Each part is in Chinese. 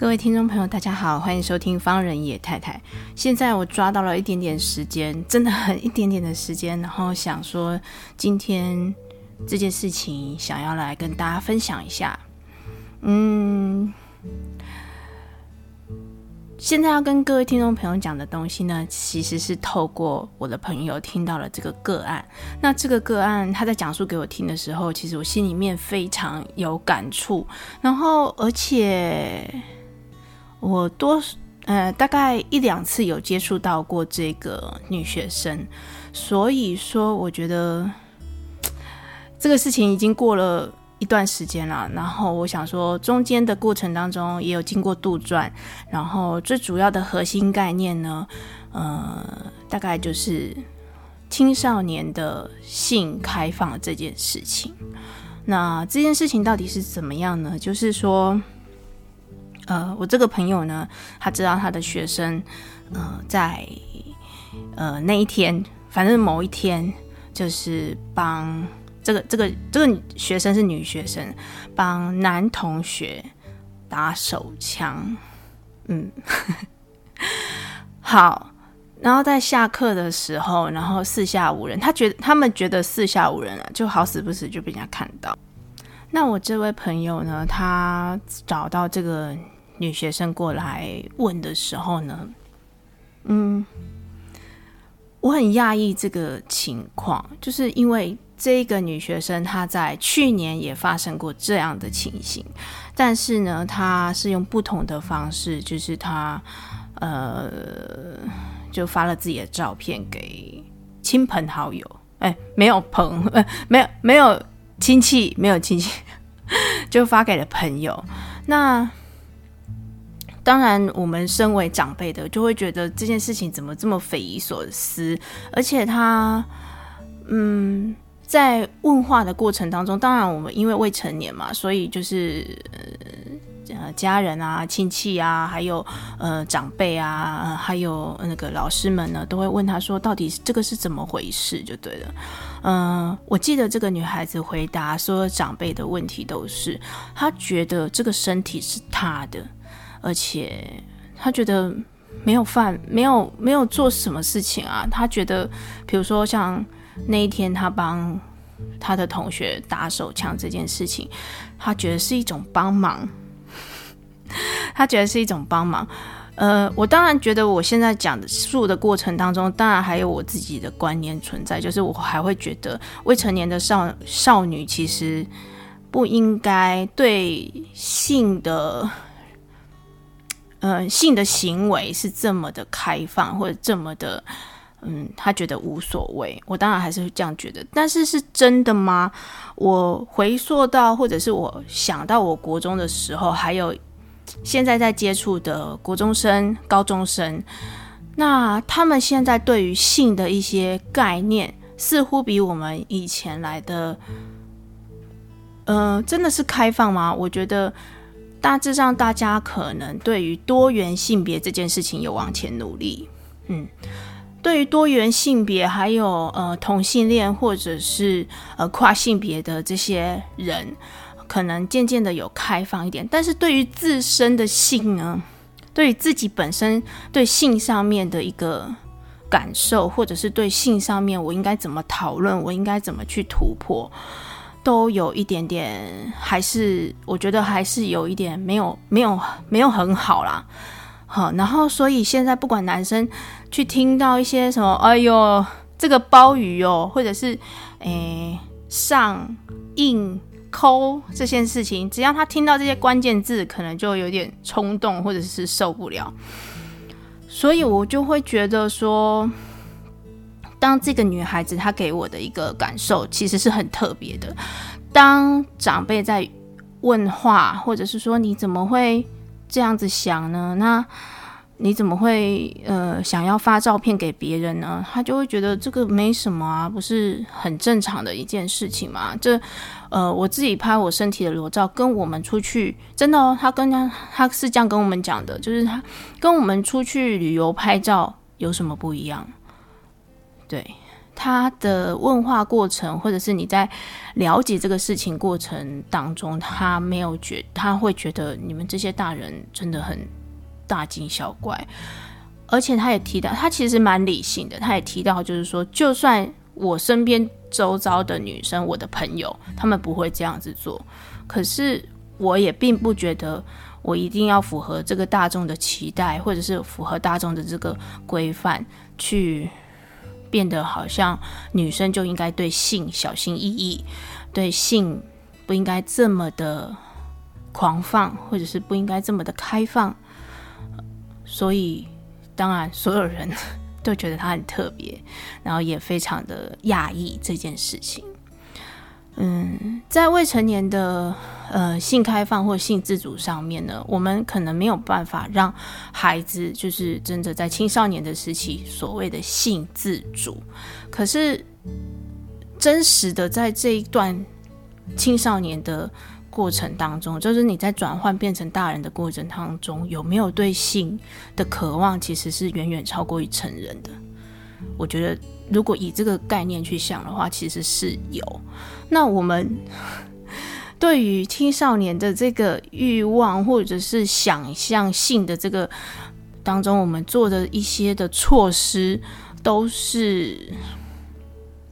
各位听众朋友，大家好，欢迎收听方人野太太。现在我抓到了一点点时间，真的很一点点的时间，然后想说今天这件事情想要来跟大家分享一下。嗯，现在要跟各位听众朋友讲的东西呢，其实是透过我的朋友听到了这个个案。那这个个案他在讲述给我听的时候，其实我心里面非常有感触，然后而且。我多呃大概一两次有接触到过这个女学生，所以说我觉得这个事情已经过了一段时间了。然后我想说，中间的过程当中也有经过杜撰，然后最主要的核心概念呢，呃，大概就是青少年的性开放这件事情。那这件事情到底是怎么样呢？就是说。呃，我这个朋友呢，他知道他的学生，呃，在呃那一天，反正某一天，就是帮这个这个这个学生是女学生，帮男同学打手枪，嗯，好，然后在下课的时候，然后四下无人，他觉他们觉得四下无人啊，就好死不死就被人家看到。那我这位朋友呢，他找到这个。女学生过来问的时候呢，嗯，我很讶异这个情况，就是因为这个女学生她在去年也发生过这样的情形，但是呢，她是用不同的方式，就是她呃，就发了自己的照片给亲朋好友，哎，没有朋，呃，没有没有亲戚，没有亲戚，就发给了朋友，那。当然，我们身为长辈的，就会觉得这件事情怎么这么匪夷所思，而且他，嗯，在问话的过程当中，当然我们因为未成年嘛，所以就是呃家人啊、亲戚啊，还有呃长辈啊，还有那个老师们呢，都会问他说，到底这个是怎么回事，就对了。嗯、我记得这个女孩子回答说，长辈的问题都是她觉得这个身体是她的。而且她觉得没有犯，没有没有做什么事情啊。她觉得，比如说像那一天她帮他的同学打手枪这件事情，他觉得是一种帮忙。他觉得是一种帮忙。呃，我当然觉得我现在讲述的过程当中，当然还有我自己的观念存在，就是我还会觉得未成年的少少女其实不应该对性的。呃，性的行为是这么的开放，或者这么的，嗯，他觉得无所谓。我当然还是会这样觉得，但是是真的吗？我回溯到，或者是我想到我国中的时候，还有现在在接触的国中生、高中生，那他们现在对于性的一些概念，似乎比我们以前来的，呃，真的是开放吗？我觉得。大致上，大家可能对于多元性别这件事情有往前努力，嗯，对于多元性别还有呃同性恋或者是呃跨性别的这些人，可能渐渐的有开放一点。但是对于自身的性呢，对于自己本身对性上面的一个感受，或者是对性上面我应该怎么讨论，我应该怎么去突破。都有一点点，还是我觉得还是有一点没有没有没有很好啦，好，然后所以现在不管男生去听到一些什么，哎呦这个鲍鱼哦，或者是诶上硬抠这件事情，只要他听到这些关键字，可能就有点冲动或者是受不了，所以我就会觉得说。当这个女孩子她给我的一个感受，其实是很特别的。当长辈在问话，或者是说你怎么会这样子想呢？那你怎么会呃想要发照片给别人呢？他就会觉得这个没什么啊，不是很正常的一件事情吗？这呃我自己拍我身体的裸照，跟我们出去真的哦，他跟他他是这样跟我们讲的，就是他跟我们出去旅游拍照有什么不一样？对。他的问话过程，或者是你在了解这个事情过程当中，他没有觉，他会觉得你们这些大人真的很大惊小怪。而且他也提到，他其实蛮理性的。他也提到，就是说，就算我身边周遭的女生，我的朋友，他们不会这样子做，可是我也并不觉得我一定要符合这个大众的期待，或者是符合大众的这个规范去。变得好像女生就应该对性小心翼翼，对性不应该这么的狂放，或者是不应该这么的开放。所以，当然所有人都觉得他很特别，然后也非常的讶异这件事情。嗯，在未成年的呃性开放或性自主上面呢，我们可能没有办法让孩子就是真的在青少年的时期所谓的性自主。可是真实的在这一段青少年的过程当中，就是你在转换变成大人的过程当中，有没有对性的渴望，其实是远远超过于成人的。我觉得。如果以这个概念去想的话，其实是有。那我们对于青少年的这个欲望，或者是想象性的这个当中，我们做的一些的措施，都是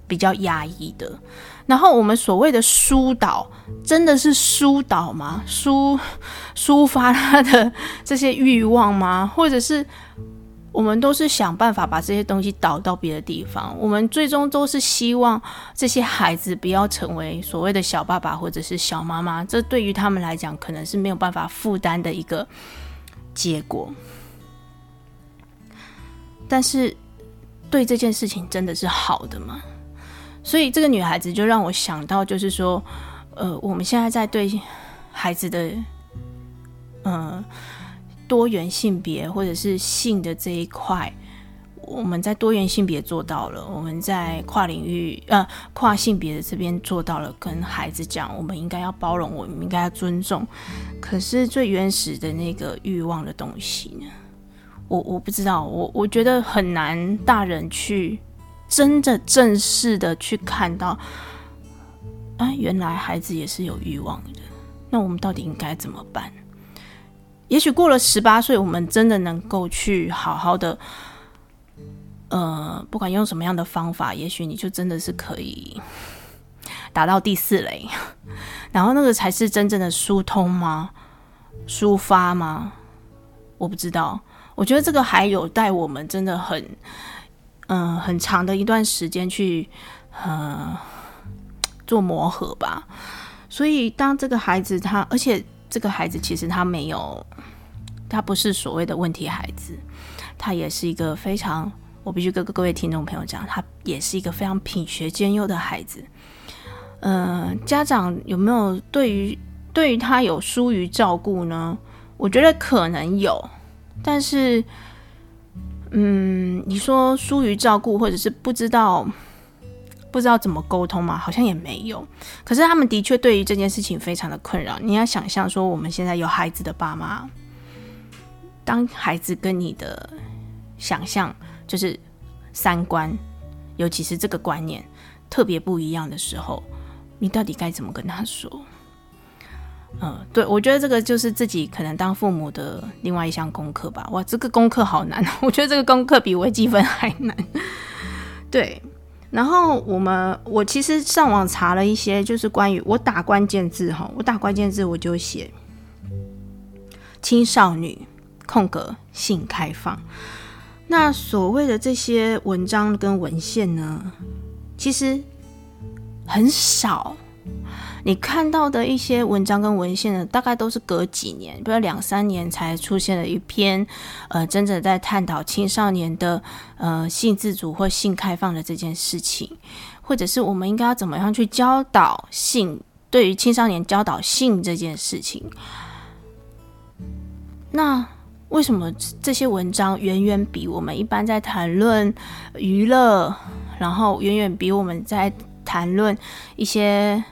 比较压抑的。然后我们所谓的疏导，真的是疏导吗？抒抒发他的这些欲望吗？或者是？我们都是想办法把这些东西导到别的地方。我们最终都是希望这些孩子不要成为所谓的小爸爸或者是小妈妈。这对于他们来讲，可能是没有办法负担的一个结果。但是，对这件事情真的是好的吗？所以，这个女孩子就让我想到，就是说，呃，我们现在在对孩子的，嗯、呃。多元性别或者是性的这一块，我们在多元性别做到了，我们在跨领域呃跨性别的这边做到了，跟孩子讲，我们应该要包容，我们应该要尊重。可是最原始的那个欲望的东西呢？我我不知道，我我觉得很难，大人去真的正式的去看到，啊，原来孩子也是有欲望的。那我们到底应该怎么办？也许过了十八岁，我们真的能够去好好的，呃，不管用什么样的方法，也许你就真的是可以达到第四类，然后那个才是真正的疏通吗？抒发吗？我不知道。我觉得这个还有待我们真的很，嗯、很长的一段时间去，呃，做磨合吧。所以当这个孩子他，而且。这个孩子其实他没有，他不是所谓的问题孩子，他也是一个非常，我必须跟各位听众朋友讲，他也是一个非常品学兼优的孩子。嗯、呃，家长有没有对于对于他有疏于照顾呢？我觉得可能有，但是，嗯，你说疏于照顾，或者是不知道。不知道怎么沟通吗？好像也没有。可是他们的确对于这件事情非常的困扰。你要想象说，我们现在有孩子的爸妈，当孩子跟你的想象就是三观，尤其是这个观念特别不一样的时候，你到底该怎么跟他说？嗯，对，我觉得这个就是自己可能当父母的另外一项功课吧。哇，这个功课好难，我觉得这个功课比微积分还难。对。然后我们，我其实上网查了一些，就是关于我打关键字哈，我打关键字我就写青少女空格性开放。那所谓的这些文章跟文献呢，其实很少。你看到的一些文章跟文献呢，大概都是隔几年，比如两三年才出现了一篇，呃，真正在探讨青少年的呃性自主或性开放的这件事情，或者是我们应该要怎么样去教导性对于青少年教导性这件事情。那为什么这些文章远远比我们一般在谈论娱乐，然后远远比我们在谈论一些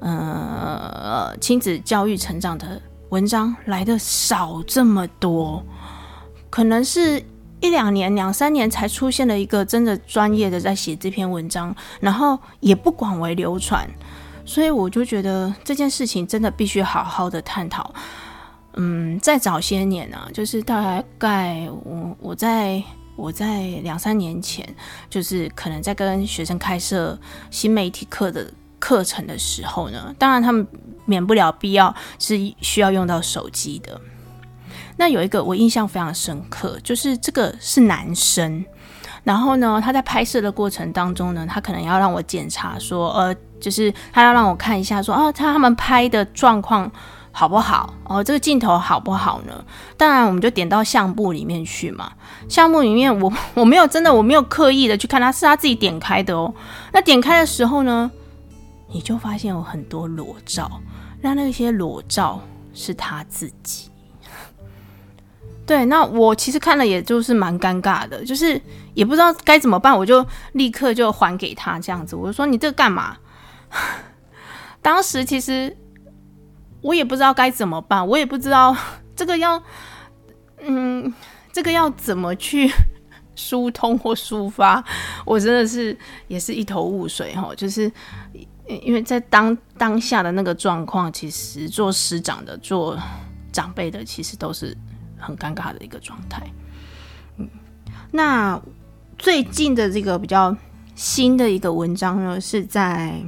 呃亲子教育成长的文章来的少这么多？可能是一两年、两三年才出现了一个真的专业的在写这篇文章，然后也不广为流传，所以我就觉得这件事情真的必须好好的探讨。嗯，在早些年啊，就是大概我我在我在两三年前，就是可能在跟学生开设新媒体课的课程的时候呢，当然他们免不了必要是需要用到手机的。那有一个我印象非常深刻，就是这个是男生，然后呢，他在拍摄的过程当中呢，他可能要让我检查说，呃，就是他要让我看一下说，哦，他他们拍的状况。好不好？哦，这个镜头好不好呢？当然，我们就点到相簿里面去嘛。相簿里面我，我我没有真的，我没有刻意的去看他，是他自己点开的哦。那点开的时候呢，你就发现有很多裸照，那那些裸照是他自己。对，那我其实看了，也就是蛮尴尬的，就是也不知道该怎么办，我就立刻就还给他这样子。我就说：“你这干嘛？” 当时其实。我也不知道该怎么办，我也不知道这个要，嗯，这个要怎么去疏通或抒发，我真的是也是一头雾水哈。就是因为在当当下的那个状况，其实做师长的、做长辈的，其实都是很尴尬的一个状态。嗯，那最近的这个比较新的一个文章呢，是在。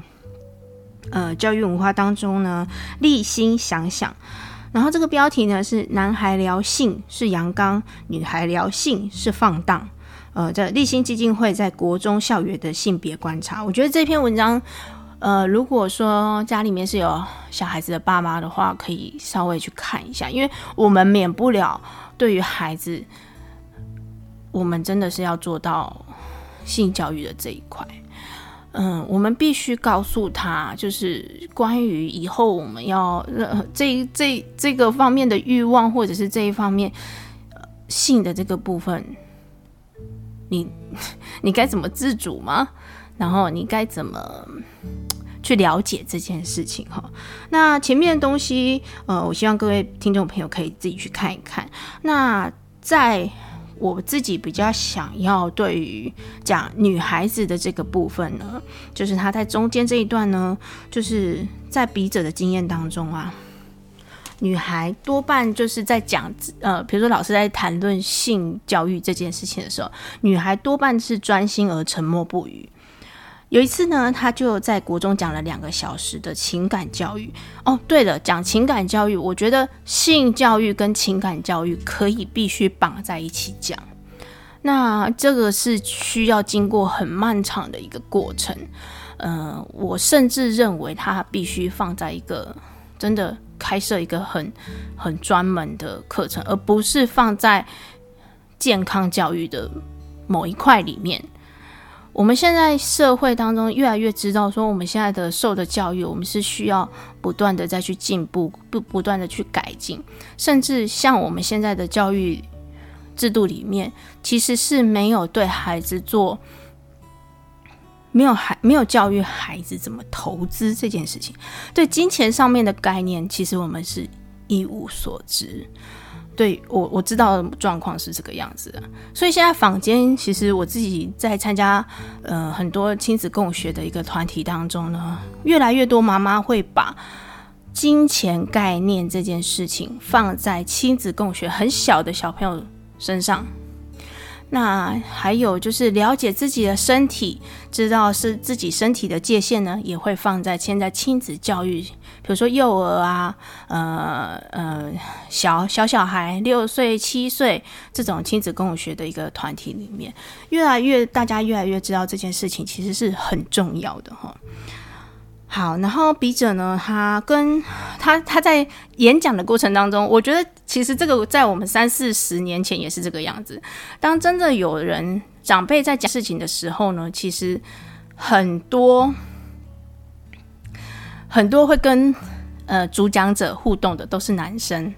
呃，教育文化当中呢，立心想想，然后这个标题呢是“男孩聊性是阳刚，女孩聊性是放荡”。呃，这立心基金会在国中校园的性别观察，我觉得这篇文章，呃，如果说家里面是有小孩子的爸妈的话，可以稍微去看一下，因为我们免不了对于孩子，我们真的是要做到性教育的这一块。嗯，我们必须告诉他，就是关于以后我们要这这这个方面的欲望，或者是这一方面呃性的这个部分，你 你该怎么自主吗？然后你该怎么去了解这件事情哈？那前面的东西，呃，我希望各位听众朋友可以自己去看一看。那在。我自己比较想要对于讲女孩子的这个部分呢，就是她在中间这一段呢，就是在笔者的经验当中啊，女孩多半就是在讲呃，比如说老师在谈论性教育这件事情的时候，女孩多半是专心而沉默不语。有一次呢，他就在国中讲了两个小时的情感教育。哦，对了，讲情感教育，我觉得性教育跟情感教育可以必须绑在一起讲。那这个是需要经过很漫长的一个过程。嗯、呃，我甚至认为他必须放在一个真的开设一个很很专门的课程，而不是放在健康教育的某一块里面。我们现在社会当中越来越知道，说我们现在的受的教育，我们是需要不断的再去进步，不不断的去改进，甚至像我们现在的教育制度里面，其实是没有对孩子做，没有孩没有教育孩子怎么投资这件事情，对金钱上面的概念，其实我们是一无所知。对我我知道状况是这个样子的，所以现在坊间其实我自己在参加呃很多亲子共学的一个团体当中呢，越来越多妈妈会把金钱概念这件事情放在亲子共学很小的小朋友身上。那还有就是了解自己的身体，知道是自己身体的界限呢，也会放在现在亲子教育，比如说幼儿啊，呃呃小小小孩六岁七岁这种亲子共学的一个团体里面，越来越大家越来越知道这件事情其实是很重要的哈。好，然后笔者呢，他跟他他在演讲的过程当中，我觉得其实这个在我们三四十年前也是这个样子。当真的有人长辈在讲事情的时候呢，其实很多很多会跟呃主讲者互动的都是男生，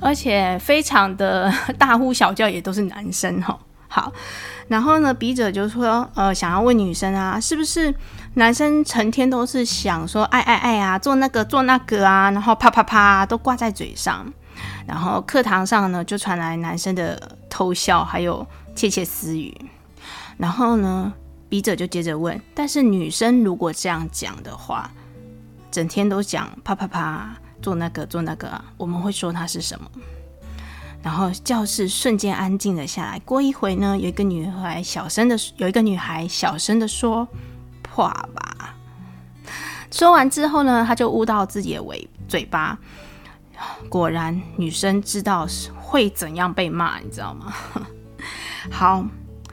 而且非常的 大呼小叫也都是男生哈。好，然后呢，笔者就说，呃，想要问女生啊，是不是男生成天都是想说爱爱爱啊，做那个做那个啊，然后啪啪啪都挂在嘴上，然后课堂上呢就传来男生的偷笑，还有窃窃私语。然后呢，笔者就接着问，但是女生如果这样讲的话，整天都讲啪啪啪做那个做那个，我们会说她是什么？然后教室瞬间安静了下来。过一会呢，有一个女孩小声的，有一个女孩小声的说：“破吧。”说完之后呢，她就捂到自己的尾嘴巴。果然，女生知道会怎样被骂，你知道吗？好，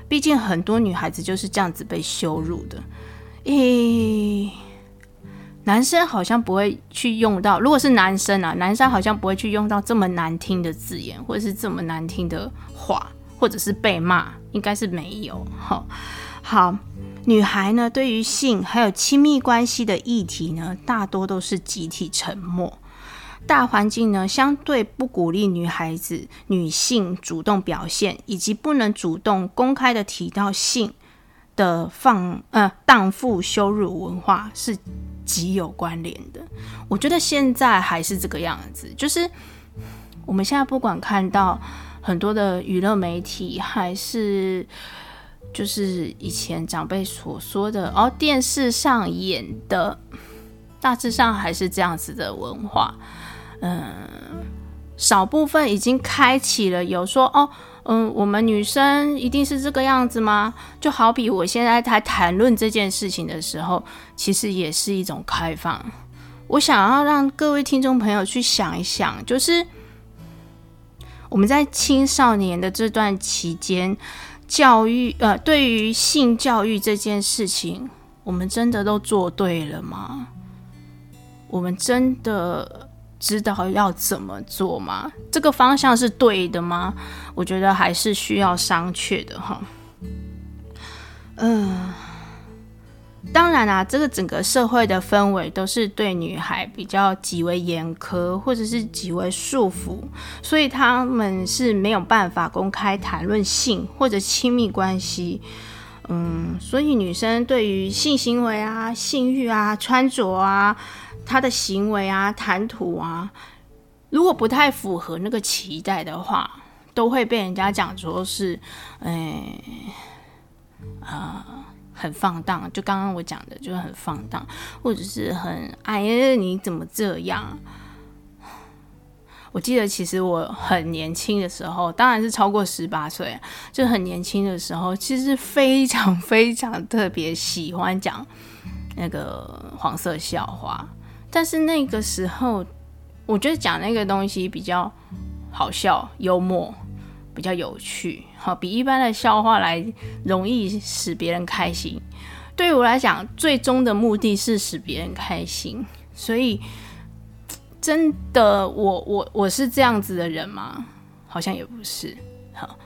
毕竟很多女孩子就是这样子被羞辱的。诶。男生好像不会去用到，如果是男生啊，男生好像不会去用到这么难听的字眼，或者是这么难听的话，或者是被骂，应该是没有。好，好，女孩呢，对于性还有亲密关系的议题呢，大多都是集体沉默。大环境呢，相对不鼓励女孩子、女性主动表现，以及不能主动公开的提到性的放呃荡妇羞辱文化是极有关联的，我觉得现在还是这个样子，就是我们现在不管看到很多的娱乐媒体，还是就是以前长辈所说的哦，电视上演的，大致上还是这样子的文化，嗯，少部分已经开启了有说哦。嗯，我们女生一定是这个样子吗？就好比我现在在谈论这件事情的时候，其实也是一种开放。我想要让各位听众朋友去想一想，就是我们在青少年的这段期间，教育呃，对于性教育这件事情，我们真的都做对了吗？我们真的？知道要怎么做吗？这个方向是对的吗？我觉得还是需要商榷的哈。嗯，当然啦，这个整个社会的氛围都是对女孩比较极为严苛，或者是极为束缚，所以他们是没有办法公开谈论性或者亲密关系。嗯，所以女生对于性行为啊、性欲啊、穿着啊。他的行为啊、谈吐啊，如果不太符合那个期待的话，都会被人家讲说是，哎，啊、很放荡。就刚刚我讲的，就是很放荡，或者是很哎，你怎么这样？我记得其实我很年轻的时候，当然是超过十八岁，就很年轻的时候，其实非常非常特别喜欢讲那个黄色笑话。但是那个时候，我觉得讲那个东西比较好笑、幽默，比较有趣，好，比一般的笑话来容易使别人开心。对于我来讲，最终的目的是使别人开心。所以，真的，我我我是这样子的人吗？好像也不是。好，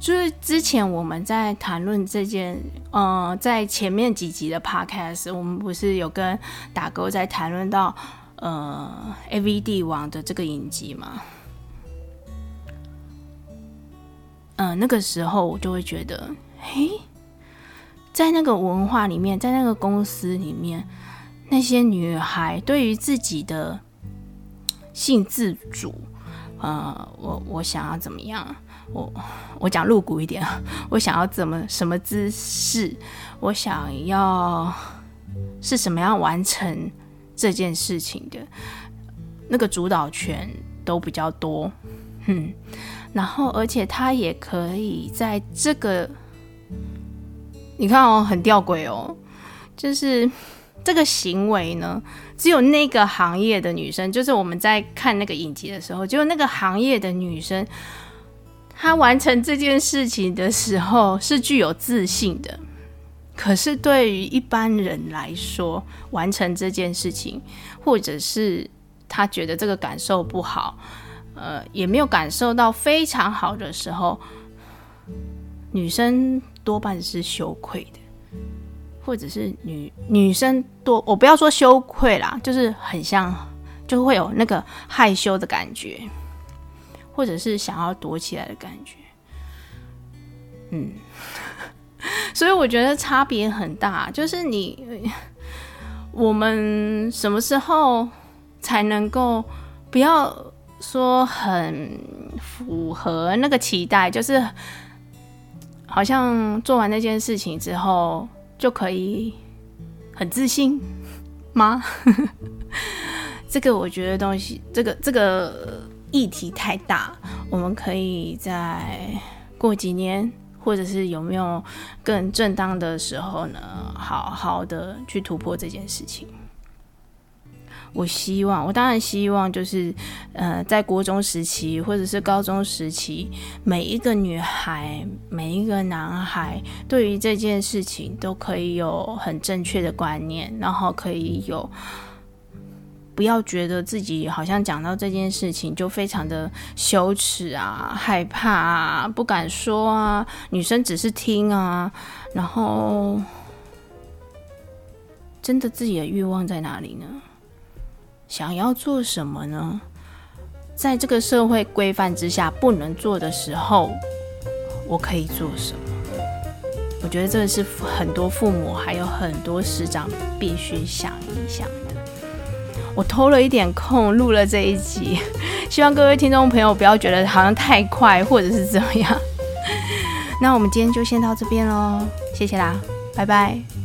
就是之前我们在谈论这件，呃，在前面几集的 podcast，我们不是有跟打勾在谈论到，呃，AV 帝王的这个影集吗？嗯、那个时候我就会觉得，嘿，在那个文化里面，在那个公司里面，那些女孩对于自己的性自主，呃，我我想要怎么样？我我讲露骨一点，我想要怎么什么姿势？我想要是什么样完成这件事情的那个主导权都比较多，嗯，然后而且他也可以在这个，你看哦，很吊诡哦，就是这个行为呢，只有那个行业的女生，就是我们在看那个影集的时候，只有那个行业的女生。他完成这件事情的时候是具有自信的，可是对于一般人来说，完成这件事情，或者是他觉得这个感受不好，呃，也没有感受到非常好的时候，女生多半是羞愧的，或者是女女生多，我不要说羞愧啦，就是很像，就会有那个害羞的感觉，或者是想要躲起来的感觉。嗯，所以我觉得差别很大，就是你，我们什么时候才能够不要说很符合那个期待，就是好像做完那件事情之后就可以很自信吗？这个我觉得东西，这个这个议题太大，我们可以再过几年。或者是有没有更正当的时候呢？好好的去突破这件事情。我希望，我当然希望，就是呃，在国中时期或者是高中时期，每一个女孩、每一个男孩，对于这件事情都可以有很正确的观念，然后可以有。不要觉得自己好像讲到这件事情就非常的羞耻啊、害怕啊、不敢说啊。女生只是听啊，然后真的自己的欲望在哪里呢？想要做什么呢？在这个社会规范之下不能做的时候，我可以做什么？我觉得这个是很多父母还有很多师长必须想一想。我偷了一点空录了这一集，希望各位听众朋友不要觉得好像太快或者是怎么样。那我们今天就先到这边喽，谢谢啦，拜拜。